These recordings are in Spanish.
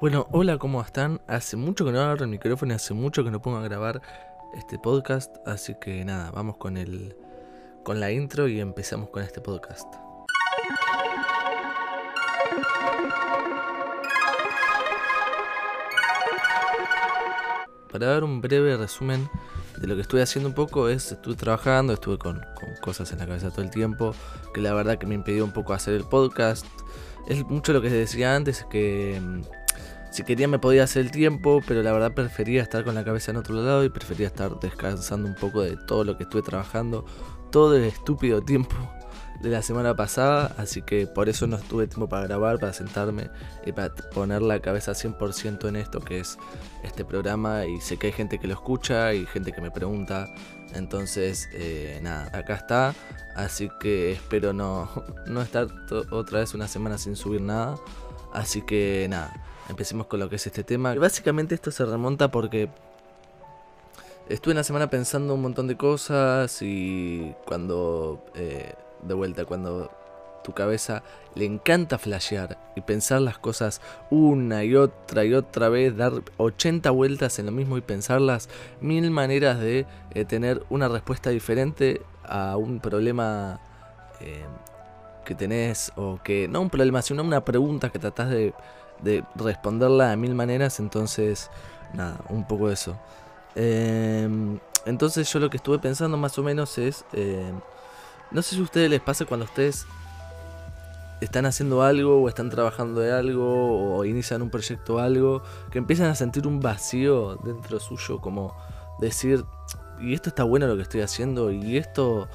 Bueno, hola, ¿cómo están? Hace mucho que no abro el micrófono y hace mucho que no pongo a grabar este podcast, así que nada, vamos con el con la intro y empezamos con este podcast. Para dar un breve resumen de lo que estuve haciendo un poco es, estuve trabajando, estuve con, con cosas en la cabeza todo el tiempo, que la verdad que me impidió un poco hacer el podcast. Es mucho lo que decía antes, que mm, si quería me podía hacer el tiempo, pero la verdad prefería estar con la cabeza en otro lado y prefería estar descansando un poco de todo lo que estuve trabajando, todo el estúpido tiempo de la semana pasada, así que por eso no tuve tiempo para grabar, para sentarme y para poner la cabeza 100% en esto que es este programa. Y sé que hay gente que lo escucha y gente que me pregunta, entonces eh, nada, acá está, así que espero no, no estar otra vez una semana sin subir nada, así que nada, empecemos con lo que es este tema. Básicamente esto se remonta porque estuve una semana pensando un montón de cosas y cuando... Eh, de vuelta, cuando tu cabeza le encanta flashear y pensar las cosas una y otra y otra vez, dar 80 vueltas en lo mismo y pensarlas mil maneras de eh, tener una respuesta diferente a un problema eh, que tenés o que no un problema, sino una pregunta que tratás de, de responderla de mil maneras, entonces nada, un poco eso. Em, entonces yo lo que estuve pensando más o menos es... Em, no sé si a ustedes les pasa cuando ustedes están haciendo algo o están trabajando de algo o inician un proyecto o algo, que empiezan a sentir un vacío dentro suyo, como decir, y esto está bueno lo que estoy haciendo, y esto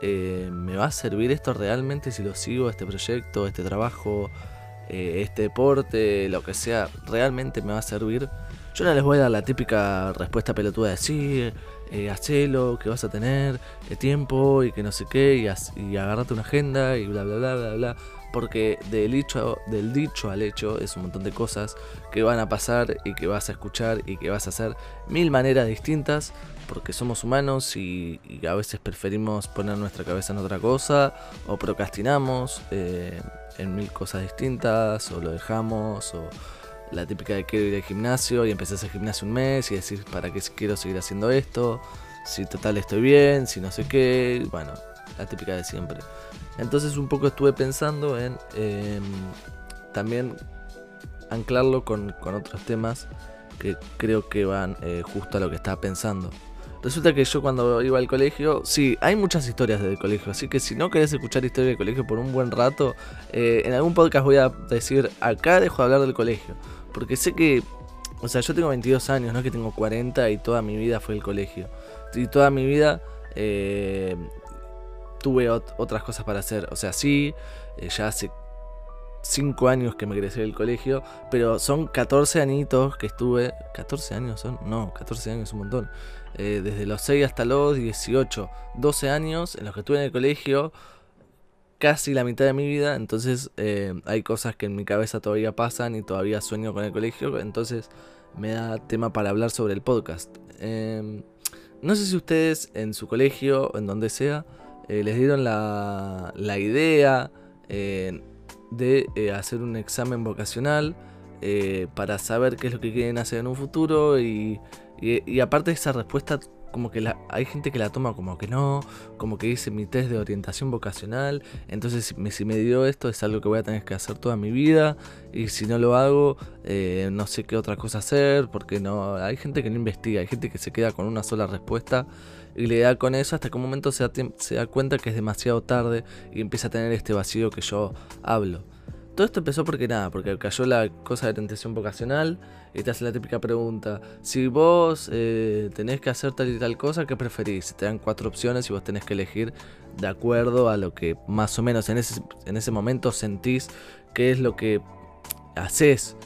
eh, me va a servir esto realmente si lo sigo, este proyecto, este trabajo, eh, este deporte, lo que sea, realmente me va a servir. Yo no les voy a dar la típica respuesta pelotuda de sí, eh, hacelo, que vas a tener eh, tiempo y que no sé qué, y, y agarrate una agenda y bla, bla, bla, bla, bla. Porque del dicho, del dicho al hecho es un montón de cosas que van a pasar y que vas a escuchar y que vas a hacer mil maneras distintas porque somos humanos y, a veces preferimos poner nuestra cabeza en otra cosa o procrastinamos eh, en mil cosas distintas o lo dejamos o la típica de quiero ir al gimnasio y empezás el gimnasio un mes y decir para qué quiero seguir haciendo esto, si total estoy bien, si no sé qué, bueno, la típica de siempre. Entonces un poco estuve pensando en em, también anclarlo con, otros temas que creo que van eh, justo a lo que estaba pensando. Resulta que yo cuando iba al colegio, sí, hay muchas historias del colegio, así que si no querés escuchar historia del colegio por un buen rato, eh, en algún podcast voy a decir, acá dejo de hablar del colegio. Porque sé que, o sea, yo tengo 22 años, no es que tengo 40 y toda mi vida fue el colegio. Y toda mi vida eh, tuve otras cosas para hacer. O sea, sí, eh, ya hace 5 años que me egresé del colegio, pero son 14 añitos que estuve. ¿14 años son? No, 14 años es un montón. Eh, desde los 6 hasta los 18, 12 años en los que estuve en el colegio casi la mitad de mi vida, entonces eh, hay cosas que en mi cabeza todavía pasan y todavía sueño con el colegio, entonces me da tema para hablar sobre el podcast. Em, no sé si ustedes en su colegio en donde sea eh, les dieron la, la idea eh, de hacer un examen vocacional para saber qué es lo que quieren hacer en un futuro y, y, y aparte esa respuesta como que la, hay gente que la toma como que no, como que dice mi test de orientación vocacional, entonces si me, si me dio esto es algo que voy a tener que hacer toda mi vida y si no lo hago eh, no sé qué otra cosa hacer porque no hay gente que no investiga, hay gente que se queda con una sola respuesta y le da con eso hasta que un momento se da, se da cuenta que es demasiado tarde y empieza a tener este vacío que yo hablo. Todo esto empezó porque nada, porque cayó la cosa de orientación vocacional y te hace la típica pregunta, si vos eh, tenés que hacer tal y tal cosa, ¿qué preferís? Te dan cuatro opciones y vos tenés que elegir de acuerdo a lo que más o menos en ese, en ese momento sentís que es lo que haces.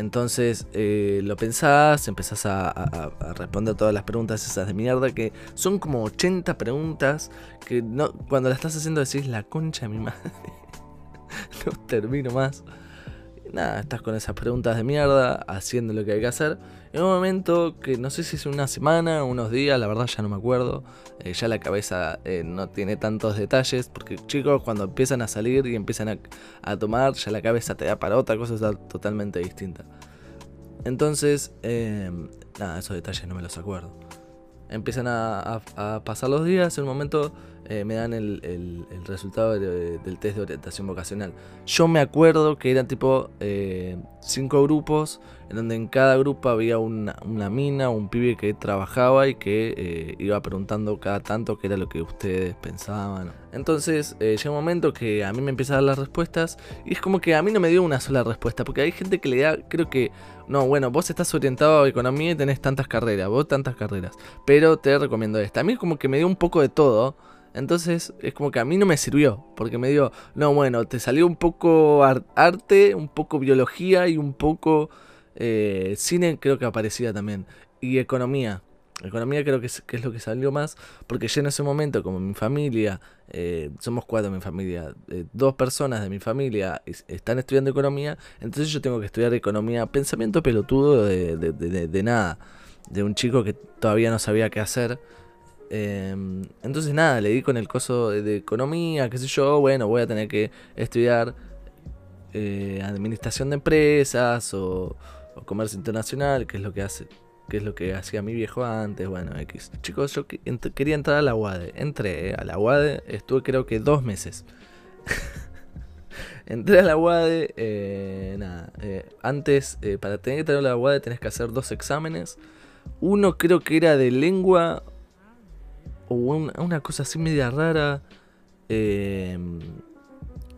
Entonces eh, lo pensás, empezás a, a, responder todas las preguntas esas de mierda, que son como 80 preguntas que no, cuando las estás haciendo decís la concha de mi madre. no termino más. Nada, estás con esas preguntas de mierda, haciendo lo que hay que hacer. En un momento que no sé si es una semana, unos días, la verdad ya no me acuerdo. Eh, ya la cabeza eh, no tiene tantos detalles. Porque chicos, cuando empiezan a salir y empiezan a, tomar, ya la cabeza te da para otra cosa totalmente distinta. Entonces, eh, nada, esos detalles no me los acuerdo. Empiezan a, a pasar los días, en un momento eh, me dan el, resultado del test de orientación vocacional. Yo me acuerdo que eran tipo eh, cinco grupos, en donde en cada grupo había una, mina, un pibe que trabajaba y que eh, iba preguntando cada tanto qué era lo que ustedes pensaban. Entonces llega un momento que a mí me empiezan a dar las respuestas y es como que a mí no me dio una sola respuesta, porque hay gente que le da, creo que, no, bueno, vos estás orientado a economía y tenés tantas carreras, vos tantas carreras, pero te recomiendo esta. A mí como que me dio un poco de todo. Entonces es como que a mí no me sirvió, porque me dio, no, bueno, te salió un poco arte, un poco biología y un poco eh, cine, creo que aparecía también, y economía. Economía creo que es, que es, lo que salió más, porque ya en ese momento, como mi familia, eh, somos cuatro en mi familia, eh, dos personas de mi familia están estudiando economía, entonces yo tengo que estudiar economía, pensamiento pelotudo de, de, de nada, de un chico que todavía no sabía qué hacer. Em, entonces nada, le di con el coso de, economía, qué sé yo, bueno, voy a tener que estudiar eh, administración de empresas o, comercio internacional, que es lo que hace, que es lo que hacía mi viejo antes, bueno, X. Chicos, yo quería entrar a la UADE, entré eh, a la UADE, estuve creo que dos meses. Entré a la UADE, eh, nada, antes, para tener que entrar a la UADE tenés que hacer dos exámenes. Uno creo que era de lengua o una, cosa así media rara. Em,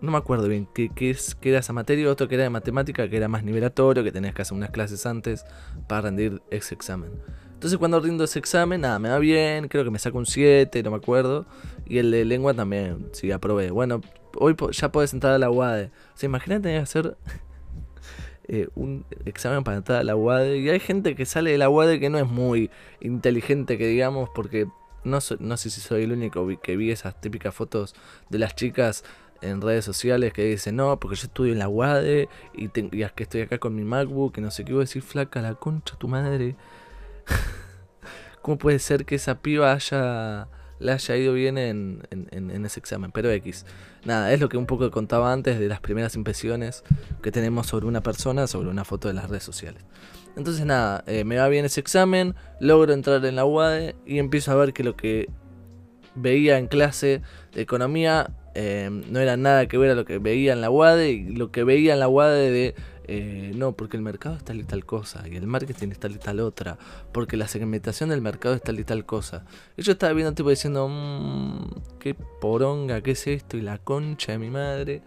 no me acuerdo bien qué, es, qué era esa materia. Otro que era de matemática, que era más nivelatorio, que tenías que hacer unas clases antes para rendir ese examen. Entonces cuando rindo ese examen, nada, me va bien, creo que me saco un 7, no me acuerdo. Y el de lengua también, sí, aprobé. Bueno, hoy ya puedes entrar a la UADE. O sea, imagínate que hacer eh, un examen para entrar a la UADE. Y hay gente que sale de la UADE que no es muy inteligente, que digamos, porque no, no sé si soy el único que vi esas típicas fotos de las chicas en redes sociales que dicen, no, porque yo estudio en la UADE y, y es que estoy acá con mi MacBook, que no sé qué voy a decir, flaca, la concha tu madre. ¿Cómo puede ser que esa piba haya, le haya ido bien en, en, ese examen? Pero X. Nada, es lo que un poco contaba antes de las primeras impresiones que tenemos sobre una persona, sobre una foto de las redes sociales. Entonces nada, eh, me va bien ese examen, logro entrar en la UADE y empiezo a ver que lo que veía en clase de economía eh, no era nada que ver a lo que veía en la UADE y lo que veía en la UADE de eh, no, porque el mercado es tal y tal cosa, y el marketing es tal y tal otra, porque la segmentación del mercado es tal y tal cosa. Y yo estaba viendo tipo diciendo, mmm, qué poronga, qué es esto, y la concha de mi madre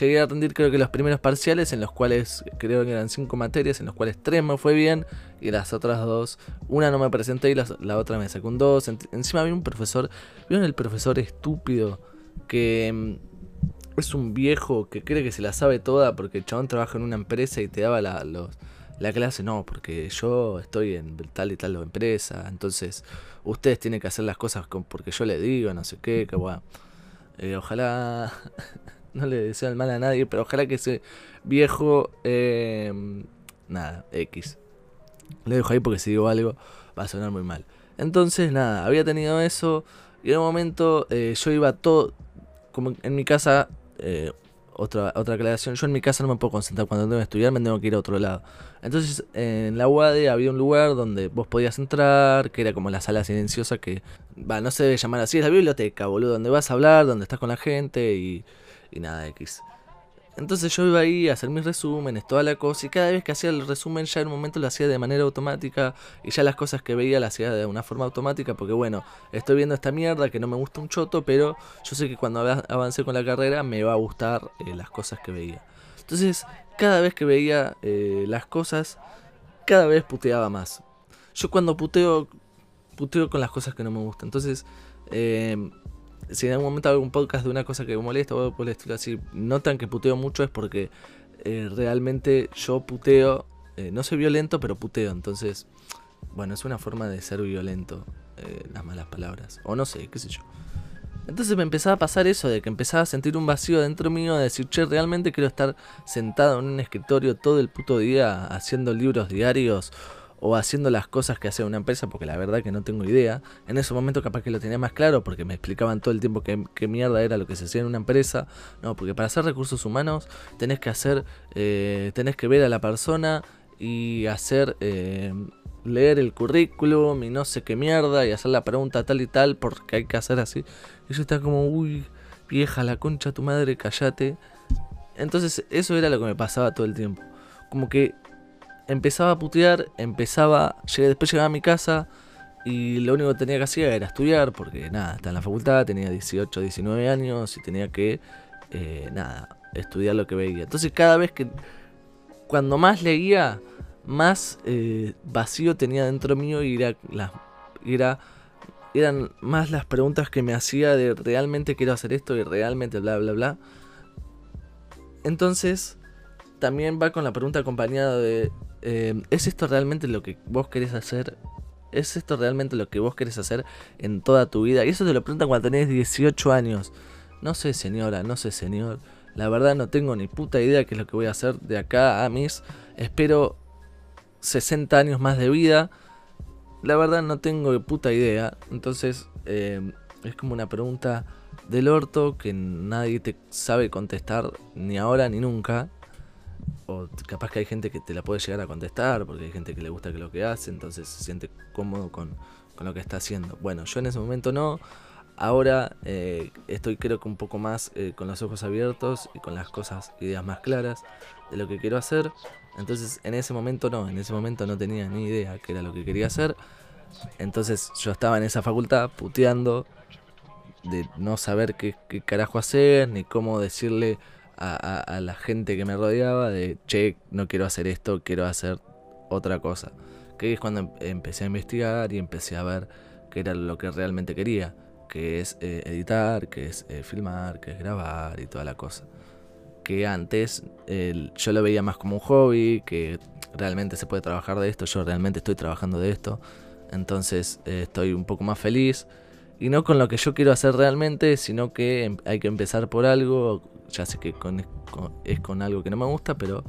llegué a rendir creo que los primeros parciales, en los cuales creo que eran cinco materias, en los cuales tres me fue bien y las otras dos, una no me presenté y la, otra me sacó un dos. encima había un profesor, ¿vieron el profesor estúpido que mm, es un viejo que cree que se la sabe toda porque el chabón trabaja en una empresa y te daba la, la clase? No, porque yo estoy en tal y tal empresa, entonces ustedes tienen que hacer las cosas porque yo les digo, no sé qué, que bueno. Eh, ojalá no le deseo el mal a nadie, pero ojalá que ese viejo, eh, nada, X. Le dejo ahí porque si digo algo va a sonar muy mal. Entonces, nada, había tenido eso y en un momento eh, yo iba todo, como en mi casa, eh, otra, otra aclaración, yo en mi casa no me puedo concentrar cuando tengo que estudiar, me tengo que ir a otro lado. Entonces en la UAD había un lugar donde vos podías entrar, que era como la sala silenciosa que, va, no se debe llamar así, es la biblioteca, boludo, donde vas a hablar, donde estás con la gente y y nada X. Entonces yo iba ahí a hacer mis resúmenes, toda la cosa, y cada vez que hacía el resumen ya en un momento lo hacía de manera automática, y ya las cosas que veía las hacía de una forma automática, porque bueno, estoy viendo esta mierda que no me gusta un choto, pero yo sé que cuando avance con la carrera me va a gustar eh, las cosas que veía. Entonces, cada vez que veía eh, las cosas, cada vez puteaba más. Yo cuando puteo, puteo con las cosas que no me gustan. Entonces, eh, si en algún momento hago un podcast de una cosa que me molesta o por el estilo así, notan que puteo mucho es porque eh, realmente yo puteo, eh, no soy violento, pero puteo. Entonces, bueno, es una forma de ser violento, eh, las malas palabras. O no sé, qué sé yo. Entonces me empezaba a pasar eso, de que empezaba a sentir un vacío dentro mío, de decir, che, realmente quiero estar sentado en un escritorio todo el puto día haciendo libros diarios o haciendo las cosas que hace una empresa, porque la verdad que no tengo idea. En ese momento capaz que lo tenía más claro, porque me explicaban todo el tiempo qué, mierda era lo que se hacía en una empresa. No, porque para hacer recursos humanos tenés que hacer, eh, tenés que ver a la persona y hacer, eh, leer el currículum y no sé qué mierda y hacer la pregunta tal y tal porque hay que hacer así. Y yo estaba como, uy, vieja, la concha tu madre, callate. Entonces eso era lo que me pasaba todo el tiempo. Como que empezaba a putear, empezaba, después llegaba a mi casa y lo único que tenía que hacer era estudiar porque nada, estaba en la facultad, tenía 18, 19 años y tenía que, eh, nada, estudiar lo que veía. Entonces cada vez que, cuando más leía, más eh, vacío tenía dentro mío y era, era, eran más las preguntas que me hacía de realmente quiero hacer esto y realmente bla bla bla. Entonces, también va con la pregunta acompañada de, eh, ¿es esto realmente lo que vos querés hacer? ¿Es esto realmente lo que vos querés hacer en toda tu vida? Y eso te lo preguntan cuando tenés 18 años. No sé, señora, no sé, señor. La verdad no tengo ni puta idea qué es lo que voy a hacer de acá a mis, espero, 60 años más de vida. La verdad no tengo puta idea. Entonces, eh, es como una pregunta del orto que nadie te sabe contestar ni ahora ni nunca. O capaz que hay gente que te la puede llegar a contestar porque hay gente que le gusta que lo que hace, entonces se siente cómodo con, lo que está haciendo. Bueno, yo en ese momento no. Ahora eh, estoy creo que un poco más eh, con los ojos abiertos y con las cosas, ideas más claras de lo que quiero hacer. Entonces en ese momento no, en ese momento no tenía ni idea qué era lo que quería hacer. Entonces yo estaba en esa facultad puteando, de no saber qué, carajo hacer, ni cómo decirle a, la gente que me rodeaba de, che, no quiero hacer esto, quiero hacer otra cosa. Que es cuando em, empecé a investigar y empecé a ver qué era lo que realmente quería, que es eh, editar, que es eh, filmar, que es grabar y toda la cosa. Que antes yo lo veía más como un hobby, que realmente se puede trabajar de esto, yo realmente estoy trabajando de esto, entonces eh, estoy un poco más feliz y no con lo que yo quiero hacer realmente, sino que em, hay que empezar por algo. Ya sé que es con algo que no me gusta, pero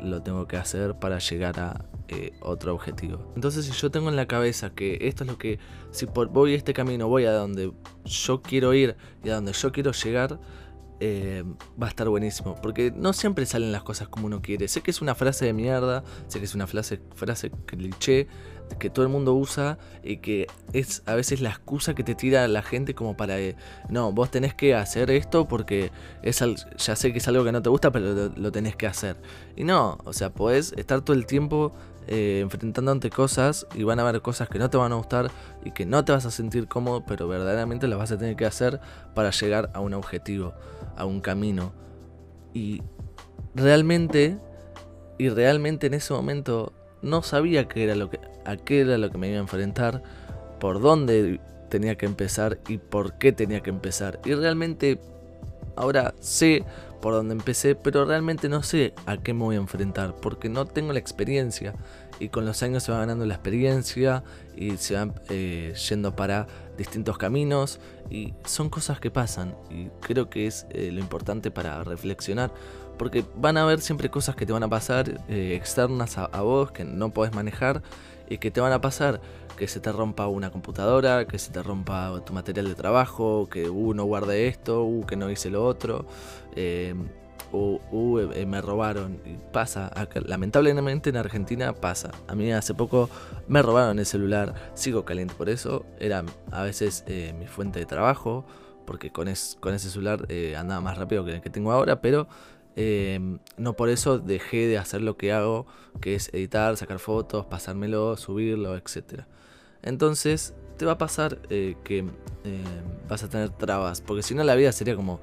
lo tengo que hacer para llegar a eh, otro objetivo. Entonces, si yo tengo en la cabeza que esto es lo que, si por, voy este camino, voy a donde yo quiero ir y a donde yo quiero llegar, eh, va a estar buenísimo. Porque no siempre salen las cosas como uno quiere. Sé que es una frase de mierda, sé que es una frase, frase cliché que todo el mundo usa y que es a veces la excusa que te tira la gente como para, eh, no, vos tenés que hacer esto porque es ya sé que es algo que no te gusta, pero lo, tenés que hacer. Y no, o sea, podés estar todo el tiempo eh, enfrentando ante cosas y van a haber cosas que no te van a gustar y que no te vas a sentir cómodo, pero verdaderamente las vas a tener que hacer para llegar a un objetivo a un camino. Y realmente, y realmente en ese momento no sabía qué era lo que, a qué era lo que me iba a enfrentar, por dónde tenía que empezar y por qué tenía que empezar. Y realmente ahora sé por dónde empecé, pero realmente no sé a qué me voy a enfrentar, porque no tengo la experiencia. Y con los años se va ganando la experiencia y se van eh, yendo para distintos caminos y son cosas que pasan y creo que es eh, lo importante para reflexionar porque van a haber siempre cosas que te van a pasar eh, externas a, vos que no podés manejar y que te van a pasar que se te rompa una computadora, que se te rompa tu material de trabajo, que uh, no guardé esto, uh, que no hice lo otro. Eh, o uh, eh, me robaron. Pasa, lamentablemente en Argentina pasa. A mí hace poco me robaron el celular, sigo caliente por eso. Era a veces eh, mi fuente de trabajo, porque con, con ese celular eh, andaba más rápido que el que tengo ahora, pero no por eso dejé de hacer lo que hago, que es editar, sacar fotos, pasármelo, subirlo, etc. Entonces te va a pasar que vas a tener trabas, porque si no la vida sería como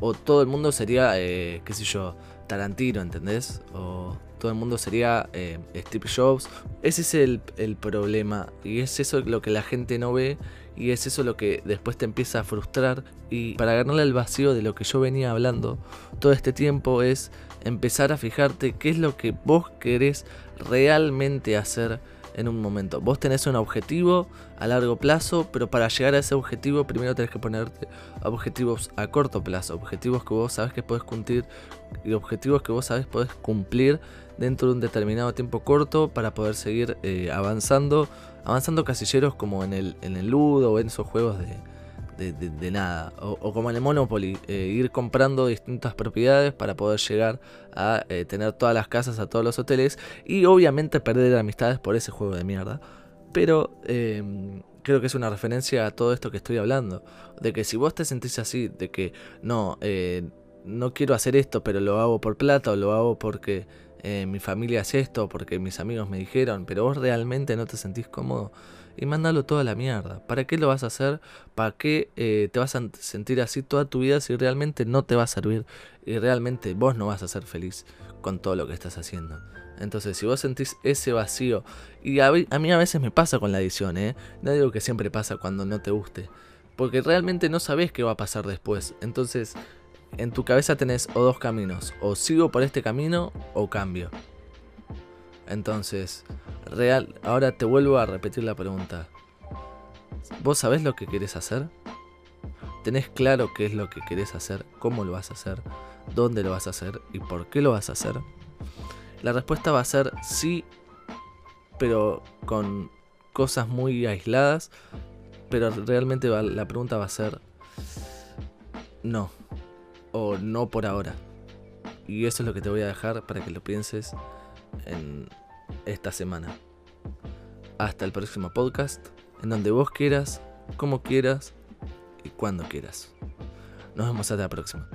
o todo el mundo sería, eh, qué sé yo, Tarantino, ¿entendés? O todo el mundo sería eh, Steve Jobs. Ese es el, el, problema y es eso lo que la gente no ve y es eso lo que después te empieza a frustrar. Y para ganarle el vacío de lo que yo venía hablando todo este tiempo es empezar a fijarte qué es lo que vos querés realmente hacer en un momento. Vos tenés un objetivo a largo plazo, pero para llegar a ese objetivo primero tenés que ponerte objetivos a corto plazo, objetivos que vos sabes que podés cumplir y objetivos que vos sabes podés cumplir dentro de un determinado tiempo corto para poder seguir eh, avanzando, avanzando casilleros como en el, en el Ludo o en esos juegos de, de, nada. O, como en el Monopoly, eh, ir comprando distintas propiedades para poder llegar a eh, tener todas las casas, a todos los hoteles. Y obviamente perder amistades por ese juego de mierda. Pero em, creo que es una referencia a todo esto que estoy hablando. De que si vos te sentís así, de que no, eh, no quiero hacer esto, pero lo hago por plata o lo hago porque mi familia hace esto, porque mis amigos me dijeron, pero vos realmente no te sentís cómodo y mándalo toda la mierda. ¿Para qué lo vas a hacer? ¿Para qué eh, te vas a sentir así toda tu vida si realmente no te va a servir y realmente vos no vas a ser feliz con todo lo que estás haciendo? Entonces, si vos sentís ese vacío, y a, mí a veces me pasa con la edición, ¿eh? No digo que siempre pasa cuando no te guste, porque realmente no sabés qué va a pasar después. Entonces, en tu cabeza tenés o dos caminos, o sigo por este camino o cambio. Entonces, real, ahora te vuelvo a repetir la pregunta. ¿Vos sabés lo que querés hacer? ¿Tenés claro qué es lo que querés hacer? ¿Cómo lo vas a hacer? ¿Dónde lo vas a hacer? ¿Y por qué lo vas a hacer? La respuesta va a ser sí, pero con cosas muy aisladas. Pero realmente la pregunta va a ser no. O no por ahora. Y eso es lo que te voy a dejar para que lo pienses en esta semana. Hasta el próximo podcast, en donde vos quieras, como quieras y cuando quieras. Nos vemos hasta la próxima.